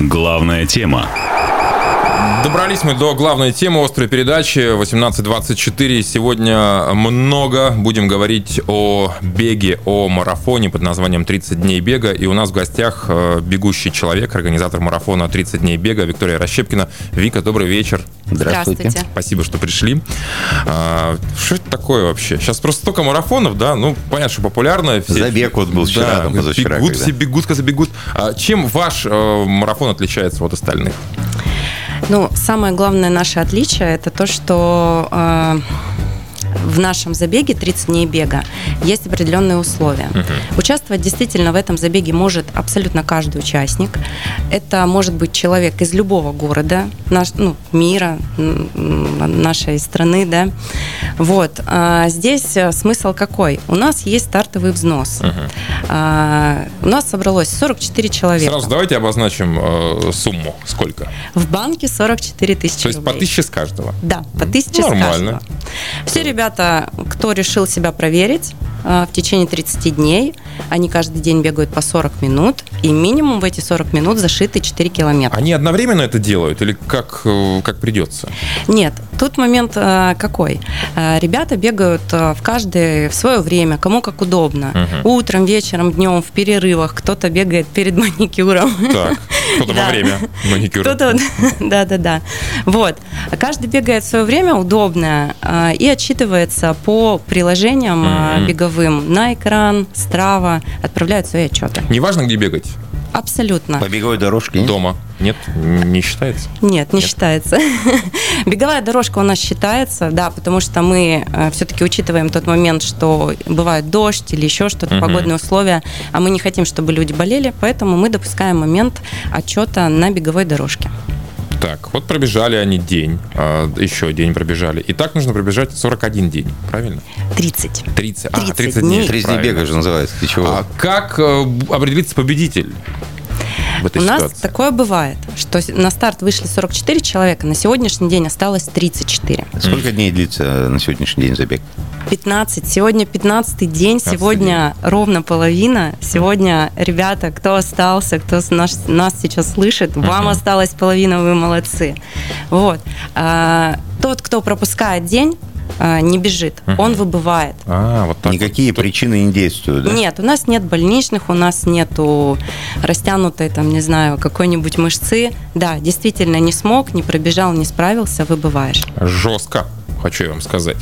Главная тема. Добрались мы до главной темы острой передачи 18.24. Сегодня много будем говорить о беге, о марафоне под названием «30 дней бега». И у нас в гостях э, бегущий человек, организатор марафона «30 дней бега» Виктория Расщепкина. Вика, добрый вечер. Здравствуйте. Здравствуйте. Спасибо, что пришли. А, что это такое вообще? Сейчас просто столько марафонов, да? Ну, понятно, что популярно. Все, Забег вот был вчера, да, там, позавчера. Бегут, когда. все бегут, когда бегут. А чем ваш э, марафон отличается от остальных? Ну, самое главное наше отличие это то, что э, в нашем забеге 30 дней бега есть определенные условия. Угу. Участвовать действительно в этом забеге может абсолютно каждый участник. Это может быть человек из любого города, наш, ну, мира, нашей страны, да. Вот. А здесь э, смысл какой? У нас есть стартовый взнос. Угу. А, у нас собралось 44 человека. Сразу давайте обозначим э, сумму. Сколько? В банке 44 тысячи То есть рублей. по тысяче с каждого? Да, по тысяче Нормально. с каждого. Все ребята, кто решил себя проверить, э, в течение 30 дней. Они каждый день бегают по 40 минут, и минимум в эти 40 минут зашиты 4 километра. Они одновременно это делают или как, э, как придется? Нет, тут момент э, какой. Ребята бегают в каждое в свое время, кому как удобно. Угу. Утром, вечером, днем, в перерывах. Кто-то бегает перед маникюром. Так, кто-то во время маникюра. Кто-то, да-да-да. Вот. Каждый бегает в свое время удобное и отчитывается по приложениям mm-hmm. беговым на экран, Страва, отправляют свои отчеты. Неважно, где бегать? Абсолютно. По беговой дорожке? Нет? Дома? Нет, не считается? Нет, не Нет. считается. Беговая дорожка у нас считается, да, потому что мы э, все-таки учитываем тот момент, что бывает дождь или еще что-то, угу. погодные условия, а мы не хотим, чтобы люди болели, поэтому мы допускаем момент отчета на беговой дорожке. Так, вот пробежали они день, а, еще день пробежали. И так нужно пробежать 41 день, правильно? 30. 30, а, 30, 30 дней. 30 дней бега же называется. Ты чего? А как э, определиться победитель? В этой У ситуации? нас такое бывает, что на старт вышли 44 человека, на сегодняшний день осталось 34. Сколько дней длится на сегодняшний день забег? 15. Сегодня 15 день, 15 сегодня день. ровно половина. Сегодня, ребята, кто остался, кто нас, нас сейчас слышит, uh-huh. вам осталась половина, вы молодцы. Вот. А, тот, кто пропускает день, а, не бежит, uh-huh. он выбывает. А, вот так Никакие вот. причины не действуют, да? Нет, у нас нет больничных, у нас нету растянутой, там, не знаю, какой-нибудь мышцы. Да, действительно, не смог, не пробежал, не справился, выбываешь. Жестко хочу я вам сказать.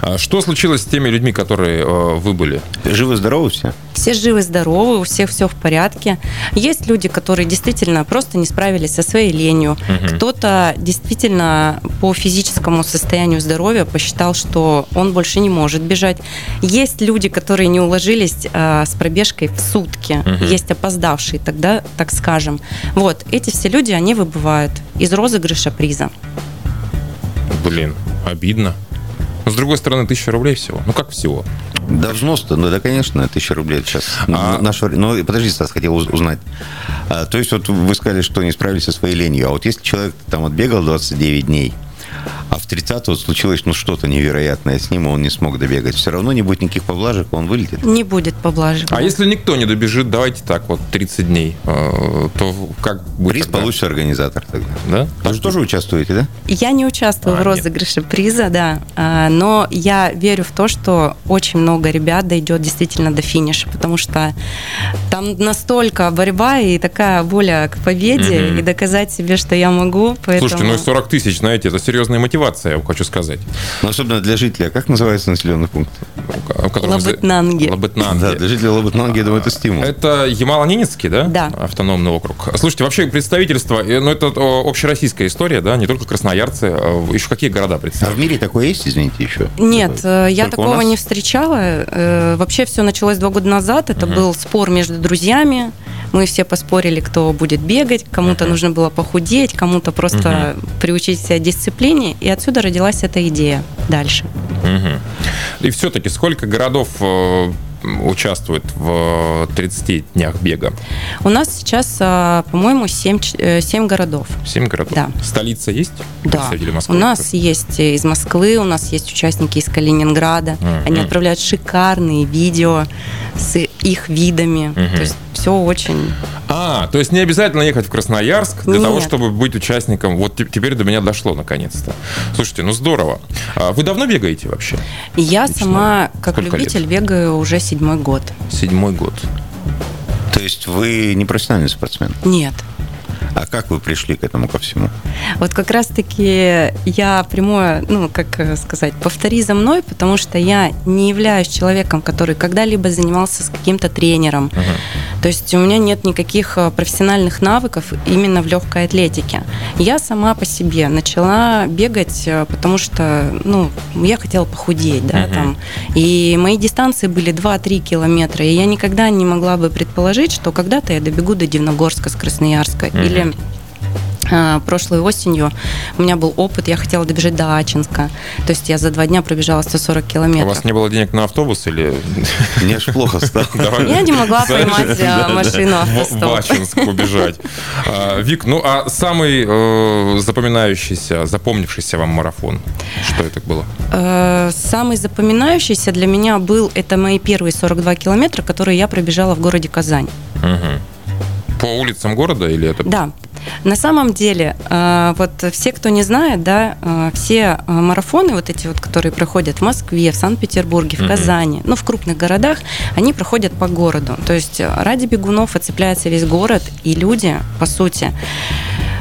А что случилось с теми людьми, которые э, выбыли? Живы-здоровы все? Все живы-здоровы, у всех все в порядке. Есть люди, которые действительно просто не справились со своей ленью. Угу. Кто-то действительно по физическому состоянию здоровья посчитал, что он больше не может бежать. Есть люди, которые не уложились э, с пробежкой в сутки. Угу. Есть опоздавшие, тогда, так скажем. Вот, эти все люди, они выбывают из розыгрыша приза. Блин, обидно. Но, с другой стороны, тысяча рублей всего. Ну, как всего? Да, взнос-то, ну да, конечно, тысяча рублей сейчас. А... Наш, ну, подожди, Стас, хотел узнать. А, то есть, вот вы сказали, что не справились со своей ленью. А вот если человек там отбегал 29 дней, а в 30 вот случилось ну, что-то невероятное с ним, и он не смог добегать. Все равно не будет никаких поблажек, он вылетит. Не будет поблажек. А если никто не добежит, давайте так, вот 30 дней, э, то как будет Приз тогда? получит организатор тогда. Да? Вы же тоже участвуете, да? Я не участвую а, в розыгрыше нет. приза, да, а, но я верю в то, что очень много ребят дойдет действительно до финиша, потому что там настолько борьба и такая воля к победе, угу. и доказать себе, что я могу. Поэтому... Слушайте, ну 40 тысяч, знаете, это серьезная мотивация, я хочу сказать. Но ну, особенно для жителя. Как называется населенный пункт? Лабытнанги. Лабытнанги. Да, для жителей Лабытнанги, я думаю, это стимул. Это Ямало-Ненецкий, да? Да. Автономный округ. Слушайте, вообще представительство, э, ну это общероссийская история, да, не только красноярцы, а еще какие города представлены? А в мире такое есть, извините, еще? Нет? Э, я только такого не встречала. Э, вообще все началось два года назад. Это угу. был спор между друзьями. Мы все поспорили, кто будет бегать, кому-то uh-huh. нужно было похудеть, кому-то просто uh-huh. приучить себя дисциплине, и отсюда родилась эта идея дальше. Uh-huh. И все-таки сколько городов э, участвует в 30 днях бега? У нас сейчас, э, по-моему, 7, 7 городов. 7 городов? Да. Столица есть? Да. У нас есть из Москвы, у нас есть участники из Калининграда. Uh-huh. Они отправляют шикарные видео с их видами. Uh-huh. То есть все очень А, то есть не обязательно ехать в Красноярск для Нет. того, чтобы быть участником. Вот теперь до меня дошло наконец-то. Слушайте, ну здорово. А вы давно бегаете вообще? Я Лично? сама, как Сколько любитель, лет? бегаю уже седьмой год. Седьмой год. То есть вы не профессиональный спортсмен? Нет. А как вы пришли к этому ко всему? Вот как раз-таки я прямое, ну, как э, сказать, повтори за мной, потому что я не являюсь человеком, который когда-либо занимался с каким-то тренером. Uh-huh. То есть у меня нет никаких э, профессиональных навыков именно в легкой атлетике. Я сама по себе начала бегать, э, потому что, ну, я хотела похудеть, да, uh-huh. там. И мои дистанции были 2-3 километра, и я никогда не могла бы предположить, что когда-то я добегу до Дивногорска с Красноярска uh-huh. или прошлой осенью у меня был опыт, я хотела добежать до Ачинска. То есть я за два дня пробежала 140 километров. У вас не было денег на автобус или... Мне аж плохо стало. Я не могла поймать а, машину автостоп. В Ачинск убежать. А, Вик, ну а самый э, запоминающийся, запомнившийся вам марафон, что это было? Э, самый запоминающийся для меня был, это мои первые 42 километра, которые я пробежала в городе Казань. По улицам города или это? Да. На самом деле, э, вот все, кто не знает, да, э, все э, марафоны, вот эти вот, которые проходят в Москве, в Санкт-Петербурге, в Казани, ну, в крупных городах, они проходят по городу. То есть ради бегунов оцепляется весь город, и люди, по сути,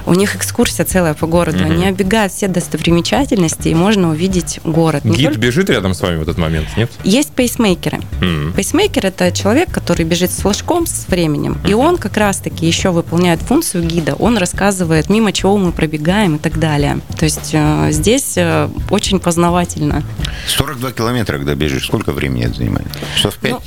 у них экскурсия целая по городу. Угу. Они оббегают все достопримечательности, и можно увидеть город. Гид только... бежит рядом с вами в этот момент, нет? Есть пейсмейкеры. Угу. Пейсмейкер – это человек, который бежит с флажком, с временем, угу. и он как раз-таки еще выполняет функцию гида. Он рассказывает, мимо чего мы пробегаем и так далее. То есть э, здесь э, очень познавательно. 42 километра, когда бежишь, сколько времени это занимает? Часов 5? Ну,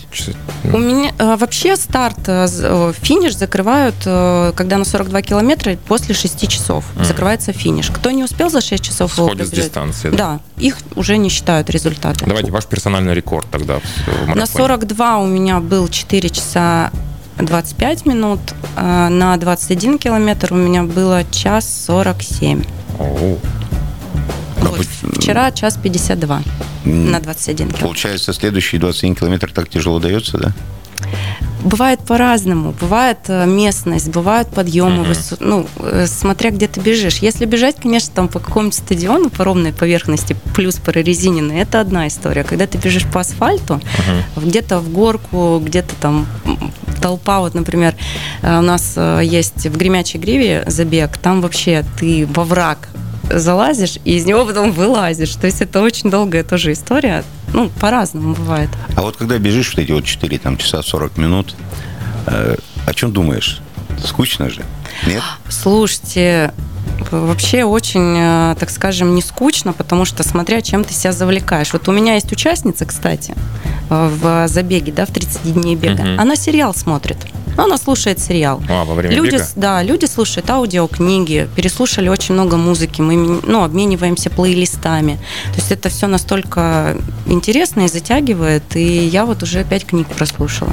у меня э, вообще старт, э, э, финиш закрывают, э, когда на 42 километра, после 6 часов mm. закрывается финиш. Кто не успел за 6 часов Сходит с дистанции. Да? да, их уже не считают результаты. Давайте ваш персональный рекорд тогда в На 42 у меня был 4 часа 25 минут, а на 21 километр у меня было час 47. О. Вот, вчера час 52 на 21 километр. Получается, следующий 21 километр так тяжело дается, да? Бывает по-разному. Бывает э, местность, бывают подъемы, mm-hmm. ну, э, смотря где ты бежишь. Если бежать, конечно, там по какому-нибудь стадиону, по ровной поверхности, плюс прорезиненной, это одна история. Когда ты бежишь по асфальту, mm-hmm. где-то в горку, где-то там толпа, вот, например, э, у нас есть в Гремячей Гриве забег, там вообще ты во враг залазишь, и из него потом вылазишь. То есть это очень долгая тоже история. Ну, по-разному бывает. А вот когда бежишь вот эти вот 4 там, часа 40 минут, э, о чем думаешь? Скучно же, нет? Слушайте, вообще очень, э, так скажем, не скучно, потому что смотря чем ты себя завлекаешь. Вот у меня есть участница, кстати, э, в забеге, да, в 30 дней бега. Угу. Она сериал смотрит. Она слушает сериал. А, во время люди, бега? Да, люди слушают аудиокниги, переслушали очень много музыки, мы ну, обмениваемся плейлистами. То есть это все настолько интересно и затягивает, и я вот уже пять книг прослушала.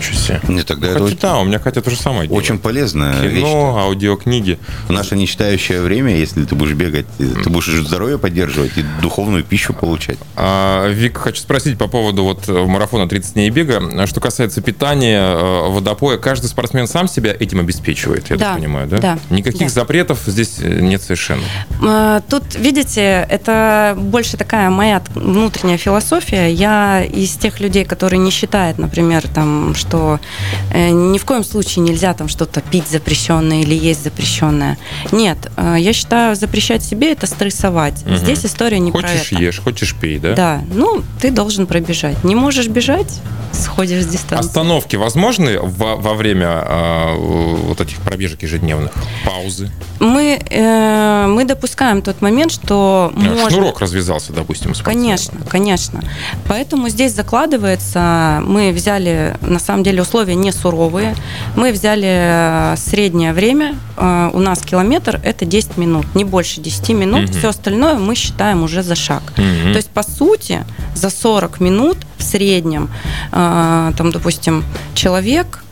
Себе. Не, тогда Хотя, это да, у меня Катя то же самое Очень делает. полезная Кино, вещь. аудиокниги. В наше нечитающее время, если ты будешь бегать, ты будешь здоровье поддерживать и духовную пищу получать. А, Вик, хочу спросить по поводу вот марафона 30 дней бега. Что касается питания, э, водопоя, каждый спортсмен сам себя этим обеспечивает, я да, так понимаю, да? Да. Никаких да. запретов здесь нет совершенно. А, тут, видите, это больше такая моя внутренняя философия. Я из тех людей, которые не считают, например, там, что э, ни в коем случае нельзя там что-то пить запрещенное или есть запрещенное. Нет, э, я считаю, запрещать себе это стрессовать. Угу. Здесь история не хочешь про это. Хочешь ешь, хочешь пей, да? Да, ну ты должен пробежать. Не можешь бежать, сходишь с дистанции. Остановки возможны во, во время э, вот этих пробежек ежедневных? Паузы? Мы, э, мы допускаем тот момент, что а, можно... Шнурок развязался, допустим, Конечно, конечно. Поэтому здесь закладывается, мы взяли, на самом деле, условия не суровые. Мы взяли э, среднее время, э, у нас километр – это 10 минут, не больше 10 минут. Угу. Все остальное мы считаем уже за шаг. Угу. То есть, по сути, за 40 минут в среднем, э, там, допустим, человек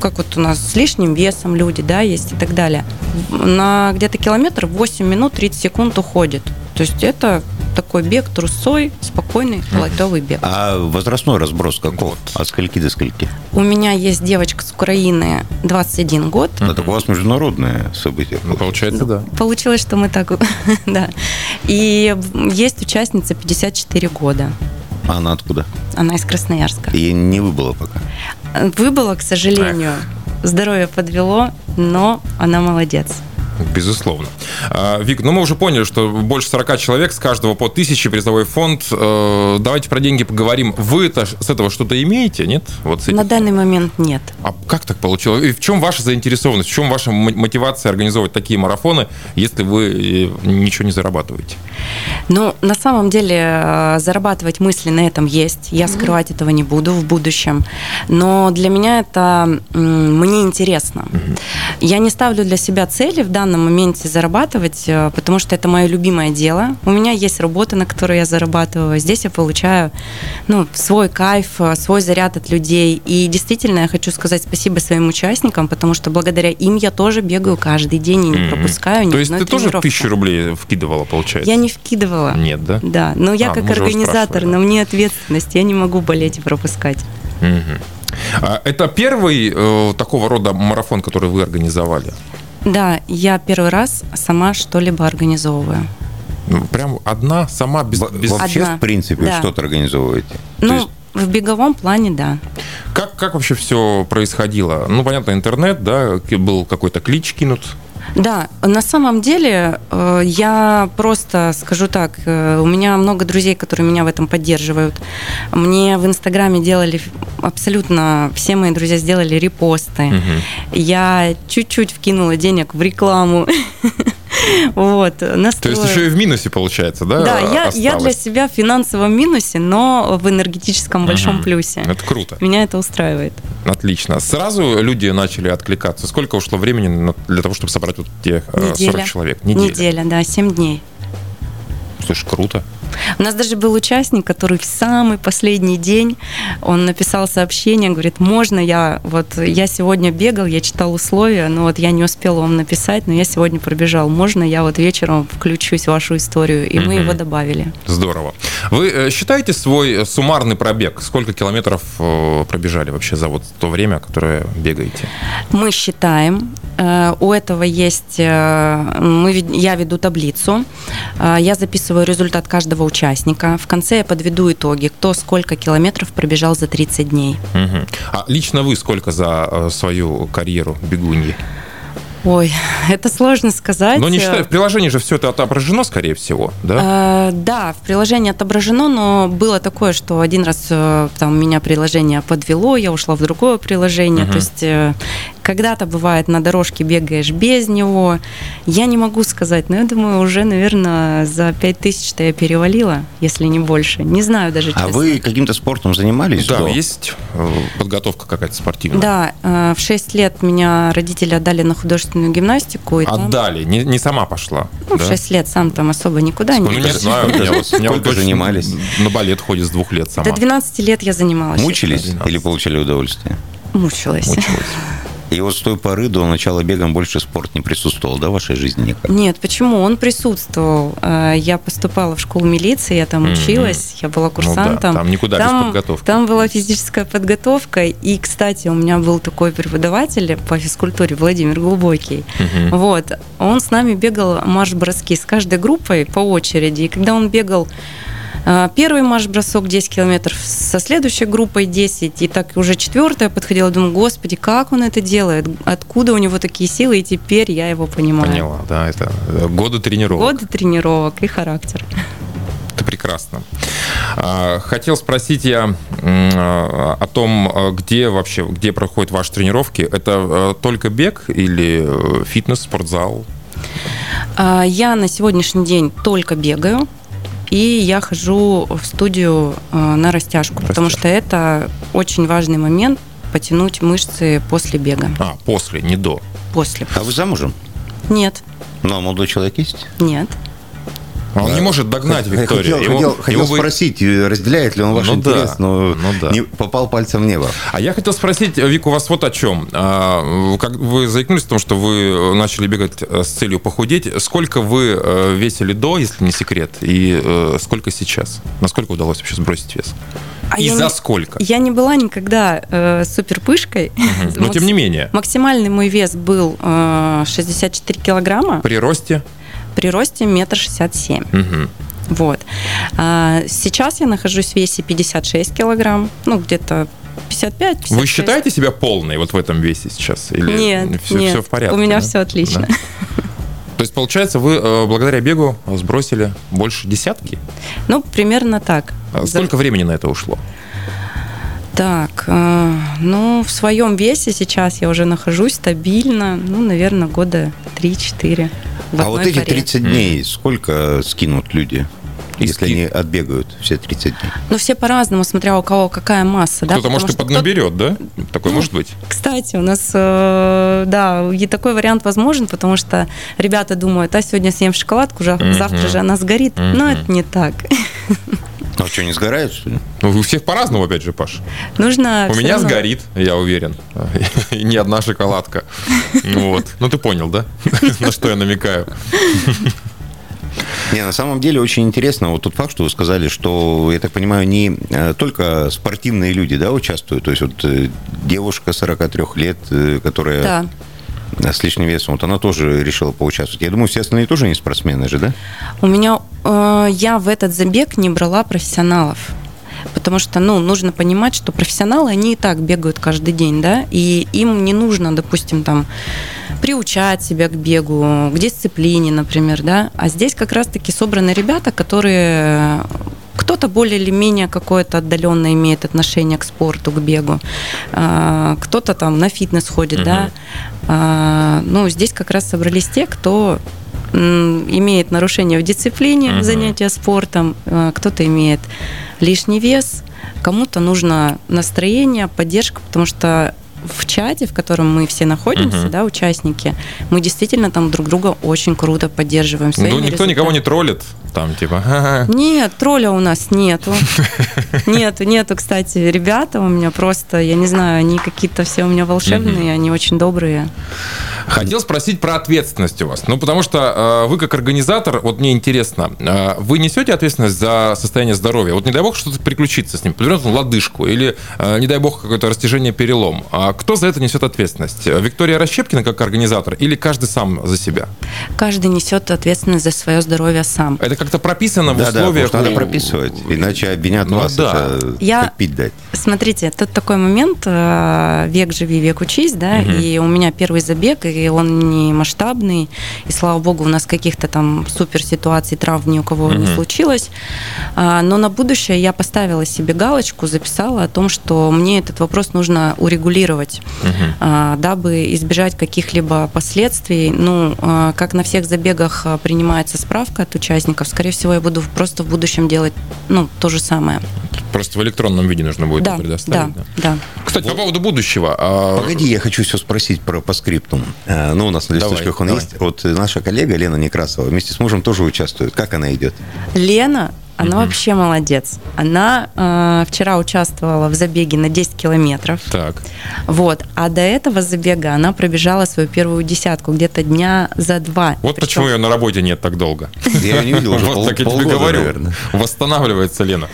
как вот у нас с лишним весом люди, да, есть и так далее. На где-то километр 8 минут 30 секунд уходит. То есть это такой бег трусой, спокойный, лайтовый бег. А возрастной разброс каков? Вот. От скольки до скольки? У меня есть девочка с Украины, 21 год. Это у вас международное событие. Ну, получается, да. Получилось, что мы так, да. И есть участница 54 года. А она откуда? Она из Красноярска. И не выбыла пока? Выбыла, к сожалению. Здоровье подвело, но она молодец. Безусловно. А, Вик, ну мы уже поняли, что больше 40 человек, с каждого по тысяче призовой фонд. Э, давайте про деньги поговорим. вы с этого что-то имеете, нет? Вот с На данный момент нет. А как так получилось? И в чем ваша заинтересованность? В чем ваша мотивация организовывать такие марафоны, если вы э, ничего не зарабатываете? Ну, на самом деле, э, зарабатывать мысли на этом есть. Я скрывать mm-hmm. этого не буду в будущем. Но для меня это мне интересно. Mm-hmm. Я не ставлю для себя цели в данном моменте зарабатывать, э, потому что это мое любимое дело. У меня есть работа, на которой я зарабатываю. Здесь я получаю ну, свой кайф, э, свой заряд от людей. И действительно, я хочу сказать спасибо своим участникам, потому что благодаря им я тоже бегаю каждый день и не пропускаю ни То есть ты тоже тысячу рублей вкидывала, получается? Я не вкидывала. Нет, да? Да, но я а, как организатор, на мне ответственность, я не могу болеть и пропускать. Угу. Это первый э, такого рода марафон, который вы организовали? Да, я первый раз сама что-либо организовываю. Ну, прям одна, сама, без... без... Вообще, одна. в принципе, да. что-то организовываете? Ну, есть... в беговом плане, да. Как, как вообще все происходило? Ну, понятно, интернет, да, был какой-то клич кинут, да, на самом деле э, я просто скажу так, э, у меня много друзей, которые меня в этом поддерживают. Мне в Инстаграме делали абсолютно все мои друзья сделали репосты. Угу. Я чуть-чуть вкинула денег в рекламу. Вот. То есть еще и в минусе получается, да? Да, я, я для себя в финансовом минусе, но в энергетическом большом угу. плюсе. Это круто. Меня это устраивает. Отлично. Сразу люди начали откликаться. Сколько ушло времени для того, чтобы собрать вот те э, Неделя. 40 человек? Неделя. Неделя, да, 7 дней. Слушай, круто. У нас даже был участник, который в самый последний день, он написал сообщение, говорит, можно я, вот я сегодня бегал, я читал условия, но вот я не успел вам написать, но я сегодня пробежал, можно я вот вечером включусь в вашу историю, и мы его добавили. Здорово. Вы э, считаете свой суммарный пробег? Сколько километров э, пробежали вообще за вот то время, которое бегаете? Мы считаем. Э, у этого есть... Мы, я веду таблицу. Я записываю результат каждого участника. В конце я подведу итоги, кто сколько километров пробежал за 30 дней. Угу. А лично вы сколько за э, свою карьеру бегуньи? Ой, это сложно сказать. Но не считаю, в приложении же все это отображено, скорее всего, да? Э, да, в приложении отображено, но было такое, что один раз э, там меня приложение подвело, я ушла в другое приложение. Угу. То есть э, когда-то бывает на дорожке бегаешь без него. Я не могу сказать, но я думаю, уже, наверное, за 5000-то я перевалила, если не больше. Не знаю даже, а честно. А вы каким-то спортом занимались? Да, до? есть э, подготовка какая-то спортивная. Да, э, в 6 лет меня родители отдали на художественную гимнастику. И отдали? Там... Не, не сама пошла? Ну, да? в 6 лет сам там особо никуда Сколько? не Ну, не знаю, меня вот занимались? На балет ходит с двух лет сама. До 12 лет я занималась. Мучились или получали удовольствие? Мучилась. Мучилась. И вот с той поры до начала бега больше спорт не присутствовал, да, в вашей жизни никак? Нет, почему? Он присутствовал. Э, я поступала в школу милиции, я там училась, я была курсантом. Ну, да, там никуда там, без подготовки. Там была физическая подготовка. И, кстати, у меня был такой преподаватель по физкультуре, Владимир Глубокий. Угу. Вот. Он с нами бегал марш-броски с каждой группой по очереди. И когда он бегал первый марш-бросок 10 километров, со следующей группой 10, и так уже четвертая подходила, думаю, господи, как он это делает, откуда у него такие силы, и теперь я его понимаю. Поняла, да, это годы тренировок. Годы тренировок и характер. Это прекрасно. А, хотел спросить я о том, где вообще, где проходят ваши тренировки. Это только бег или э, фитнес, спортзал? А, я на сегодняшний день только бегаю. И я хожу в студию э, на растяжку, растяжку, потому что это очень важный момент потянуть мышцы после бега. А, после, не до. После. А вы замужем? Нет. Ну, а молодой человек есть? Нет. Он а, не может догнать Викторию. Хотел, ему, хотел, хотел ему спросить, разделяет ли он ваш ну, интерес, да, но ну, да. не попал пальцем в небо. А я хотел спросить, Вик, у вас вот о чем. А, как вы заикнулись о том, что вы начали бегать с целью похудеть. Сколько вы э, весили до, если не секрет, и э, сколько сейчас? Насколько удалось вообще сбросить вес? А и за не, сколько? Я не была никогда э, суперпышкой. Угу. Но тем не менее. Максимальный мой вес был э, 64 килограмма. При росте? При росте метр шестьдесят семь. Вот. А сейчас я нахожусь в весе 56 килограмм, ну, где-то 55 56. Вы считаете себя полной вот в этом весе сейчас? Или нет, все, нет, все в порядке? у меня да? все отлично. Да? То есть, получается, вы э, благодаря бегу сбросили больше десятки? Ну, примерно так. А сколько За... времени на это ушло? Так, э, ну, в своем весе сейчас я уже нахожусь стабильно, ну, наверное, года 3-4. А вот эти 30 дней сколько скинут люди? Если они отбегают все 30 дней. Ну, все по-разному, смотря у кого какая масса. Кто-то, да? может, и поднаберет, да? Такой ну, может быть? Кстати, у нас, э, да, и такой вариант возможен, потому что ребята думают, а сегодня съем шоколадку, уже, завтра же она сгорит. Но это не так. А что, не сгорает, что ли? Ну, у всех по-разному, опять же, Паш. Нужно... У меня равно... сгорит, я уверен. И не одна шоколадка. Вот. Ну, ты понял, да? На что я намекаю. Не, на самом деле очень интересно вот тот факт, что вы сказали, что, я так понимаю, не э, только спортивные люди да, участвуют. То есть вот э, девушка 43 лет, э, которая да. С лишним весом, вот она тоже решила поучаствовать. Я думаю, все остальные тоже не спортсмены же, да? У меня, э, я в этот забег не брала профессионалов. Потому что, ну, нужно понимать, что профессионалы, они и так бегают каждый день, да, и им не нужно, допустим, там, приучать себя к бегу, к дисциплине, например, да. А здесь как раз-таки собраны ребята, которые кто-то более или менее какое-то отдаленно имеет отношение к спорту, к бегу. А, кто-то там на фитнес ходит, угу. да. А, ну, здесь как раз собрались те, кто имеет нарушение в дисциплине uh занятия спортом, а, кто-то имеет лишний вес, кому-то нужно настроение, поддержка, потому что в чате, в котором мы все находимся, uh-huh. да, участники, мы действительно там друг друга очень круто поддерживаем. Ну, никто результатами. никого не троллит, там типа. Нет, тролля у нас нету. Нету, нету, кстати, ребята у меня просто, я не знаю, они какие-то все у меня волшебные, они очень добрые. Хотел спросить про ответственность у вас. Ну, потому что э, вы как организатор, вот мне интересно, э, вы несете ответственность за состояние здоровья? Вот не дай бог что-то приключится с ним, например, лодыжку, или э, не дай бог какое-то растяжение, перелом. А кто за это несет ответственность? Виктория Расщепкина как организатор или каждый сам за себя? Каждый несет ответственность за свое здоровье сам. Это как-то прописано в да, условиях... Да, надо прописывать, иначе обвинят ну, вас, да. Я... пить дать. Смотрите, тут такой момент, век живи, век учись, да, угу. и у меня первый забег, и он не масштабный, и слава богу, у нас каких-то там супер ситуаций, травм ни у кого угу. не случилось. А, но на будущее я поставила себе галочку, записала о том, что мне этот вопрос нужно урегулировать, угу. дабы избежать каких-либо последствий. Ну, а, как на всех забегах принимается справка от участников, скорее всего, я буду просто в будущем делать ну, то же самое. Просто в электронном виде нужно будет да, предоставить. Да, да. Кстати, вот. по поводу будущего. Погоди, я хочу все спросить про по скриптум. Э, ну, у нас на листочках он давай. есть. Вот наша коллега Лена Некрасова вместе с мужем тоже участвует. Как она идет? Лена она угу. вообще молодец. Она э, вчера участвовала в забеге на 10 километров. Так. Вот. А до этого забега она пробежала свою первую десятку где-то дня за два. Вот Причем... почему ее на работе нет так долго. Я не видел уже Вот так я тебе говорю. Восстанавливается Лена.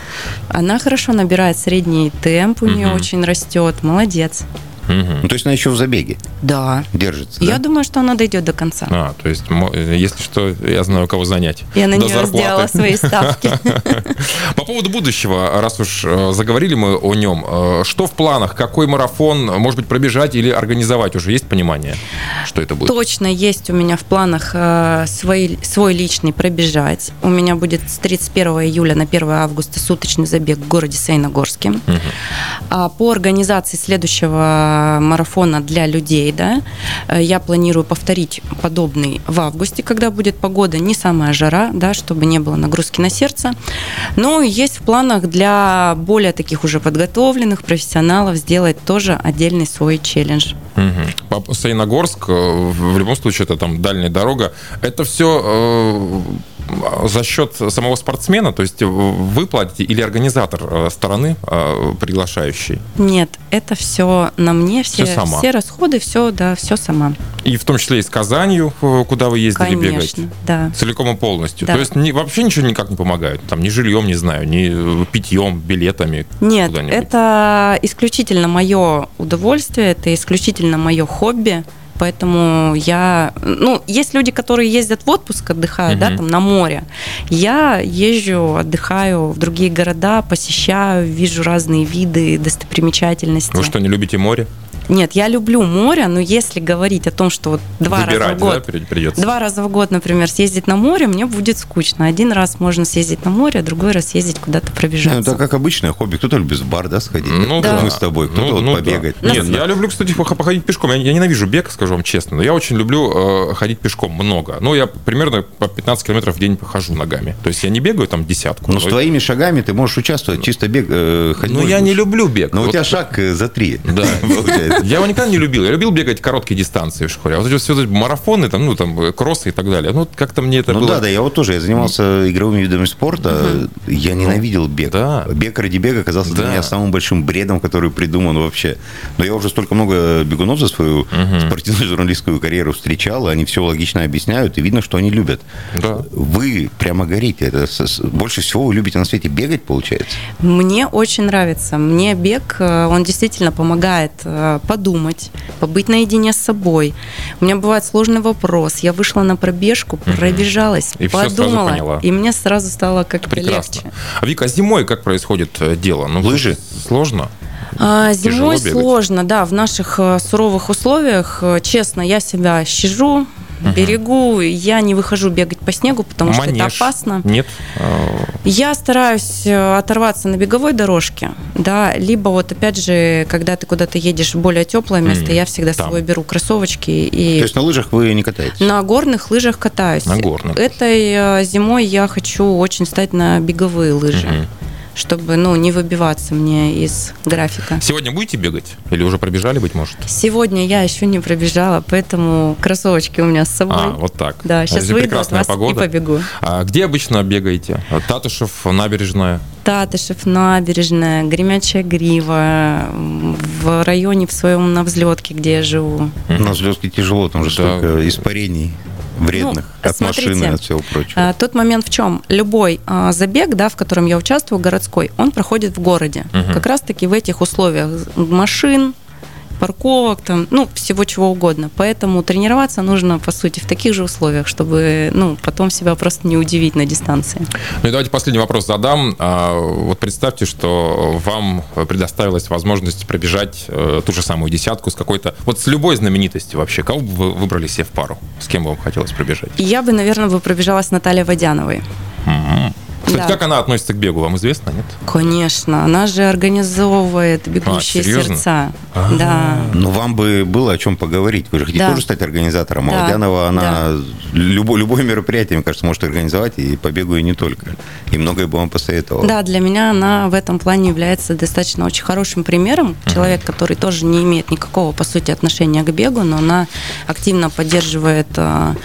Она хорошо набирает средний темп, у нее очень растет. Молодец. Угу. Ну, то есть она еще в забеге? Да. Держится, Я да? думаю, что она дойдет до конца. А, то есть, если что, я знаю, кого занять. Я на нее зарплаты. сделала свои ставки. По поводу будущего, раз уж э, заговорили мы о нем, э, что в планах? Какой марафон, может быть, пробежать или организовать? Уже есть понимание, что это будет? Точно есть у меня в планах э, свой, свой личный пробежать. У меня будет с 31 июля на 1 августа суточный забег в городе Сейногорске. Угу. А по организации следующего марафона для людей, да, э, я планирую повторить подобный в августе, когда будет погода не самая жара, да, чтобы не было нагрузки на сердце. Но есть в планах для более таких уже подготовленных профессионалов сделать тоже отдельный свой челлендж. Угу. Сейногорск, э, в любом случае, это там дальняя дорога. Это все э, за счет самого спортсмена, то есть вы платите или организатор э, стороны э, приглашающий? Нет, это все на мне, все, все, сама. все расходы, все, да, все сама. И в том числе и с Казанью, э, куда вы ездили Конечно, бегать? да. Целиком и полностью? Да. То есть ни, вообще ничего никак не помогает? Там ни жильем, не знаю, ни питьем, билетами? Нет, это исключительно мое удовольствие, это исключительно мое хобби поэтому я... Ну, есть люди, которые ездят в отпуск, отдыхают, угу. да, там на море. Я езжу, отдыхаю в другие города, посещаю, вижу разные виды, достопримечательности. Вы что, не любите море? Нет, я люблю море, но если говорить о том, что вот два Выбирать, раза в год, да, придется. два раза в год, например, съездить на море, мне будет скучно. Один раз можно съездить на море, а другой раз съездить куда-то пробежаться. Ну, это как обычное хобби. Кто-то любит в бар, да, сходить. Ну, да. Мы с тобой. Кто-то ну, вот ну, побегать. Да. Нет, я люблю, кстати, походить пешком. Я, я ненавижу бег, скажу вам честно, но я очень люблю э, ходить пешком много. Ну, я примерно по 15 километров в день хожу ногами. То есть я не бегаю там десятку. Но, но... с твоими шагами ты можешь участвовать, чисто бег, э, ходить. Ну, я не люблю бег. Но вот. у тебя шаг э, за три. Да. Я его никогда не любил. Я любил бегать короткие дистанции в школе. А вот эти все эти марафоны, там, ну, там, кроссы и так далее. Ну, как-то мне это ну, было... да, да, я вот тоже, я занимался игровыми видами спорта. Угу. Я ненавидел бег. Да. Бег ради бега оказался да. для меня самым большим бредом, который придуман вообще. Но я уже столько много бегунов за свою угу. спортивную журналистскую карьеру встречал, и они все логично объясняют, и видно, что они любят. Да. Вы прямо горите. Это больше всего вы любите на свете бегать, получается? Мне очень нравится. Мне бег, э, он действительно помогает э, подумать, побыть наедине с собой. У меня бывает сложный вопрос. Я вышла на пробежку, пробежалась, и подумала, и мне сразу стало как-то легче. А Вика, а зимой как происходит э, дело? Ну, Лыжи? Сложно? А, зимой сложно, да, в наших э, суровых условиях. Э, честно, я себя щажу, угу. берегу. Я не выхожу бегать по снегу, потому Манеж. что это опасно. Нет. Я стараюсь э, оторваться на беговой дорожке, да, либо вот опять же, когда ты куда-то едешь в более теплое место, mm, я всегда там. с собой беру кроссовочки и. То есть на лыжах вы не катаетесь? На горных лыжах катаюсь. На горных. Этой зимой я хочу очень стать на беговые лыжи. Угу чтобы ну, не выбиваться мне из графика. Сегодня будете бегать? Или уже пробежали, быть может? Сегодня я еще не пробежала, поэтому кроссовочки у меня с собой. А, вот так. Да, сейчас Здесь выйду прекрасная от вас погода. и побегу. А где обычно бегаете? Татушев, набережная? Татышев, набережная, Гремячая Грива, в районе в своем на взлетке, где я живу. На взлетке тяжело, там же да. столько испарений вредных ну, от смотрите, машины, от всего прочего. А, тот момент в чем? Любой а, забег, да, в котором я участвую, городской, он проходит в городе. Угу. Как раз-таки в этих условиях машин, парковок, там, ну, всего чего угодно. Поэтому тренироваться нужно, по сути, в таких же условиях, чтобы, ну, потом себя просто не удивить на дистанции. Ну и давайте последний вопрос задам. А, вот представьте, что вам предоставилась возможность пробежать э, ту же самую десятку с какой-то, вот с любой знаменитостью вообще. Кого бы вы выбрали себе в пару? С кем бы вам хотелось пробежать? Я бы, наверное, бы пробежала с Натальей Водяновой. Mm-hmm. Кстати, да. как она относится к бегу, вам известно, нет? Конечно, она же организовывает бегущие а, сердца. А-а-а. Да. Но вам бы было о чем поговорить. Вы же хотите да. тоже стать организатором. Да. Молодянова, она да. любое, любое мероприятие, мне кажется, может организовать, и по бегу, и не только. И многое бы вам посоветовала. Да, для меня она в этом плане является достаточно очень хорошим примером. Uh-huh. Человек, который тоже не имеет никакого, по сути, отношения к бегу, но она активно поддерживает а,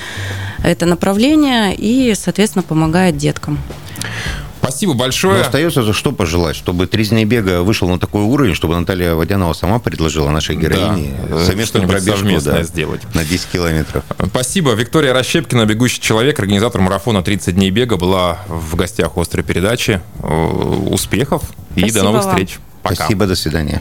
это направление и, соответственно, помогает деткам. Спасибо большое. Но остается что пожелать, чтобы «Три бега» вышел на такой уровень, чтобы Наталья Водянова сама предложила нашей героине да, совместную пробежку да, сделать. на 10 километров. Спасибо. Виктория Расщепкина, бегущий человек, организатор марафона «30 дней бега», была в гостях острой передачи. Успехов и Спасибо до новых вам. встреч. Пока. Спасибо, до свидания.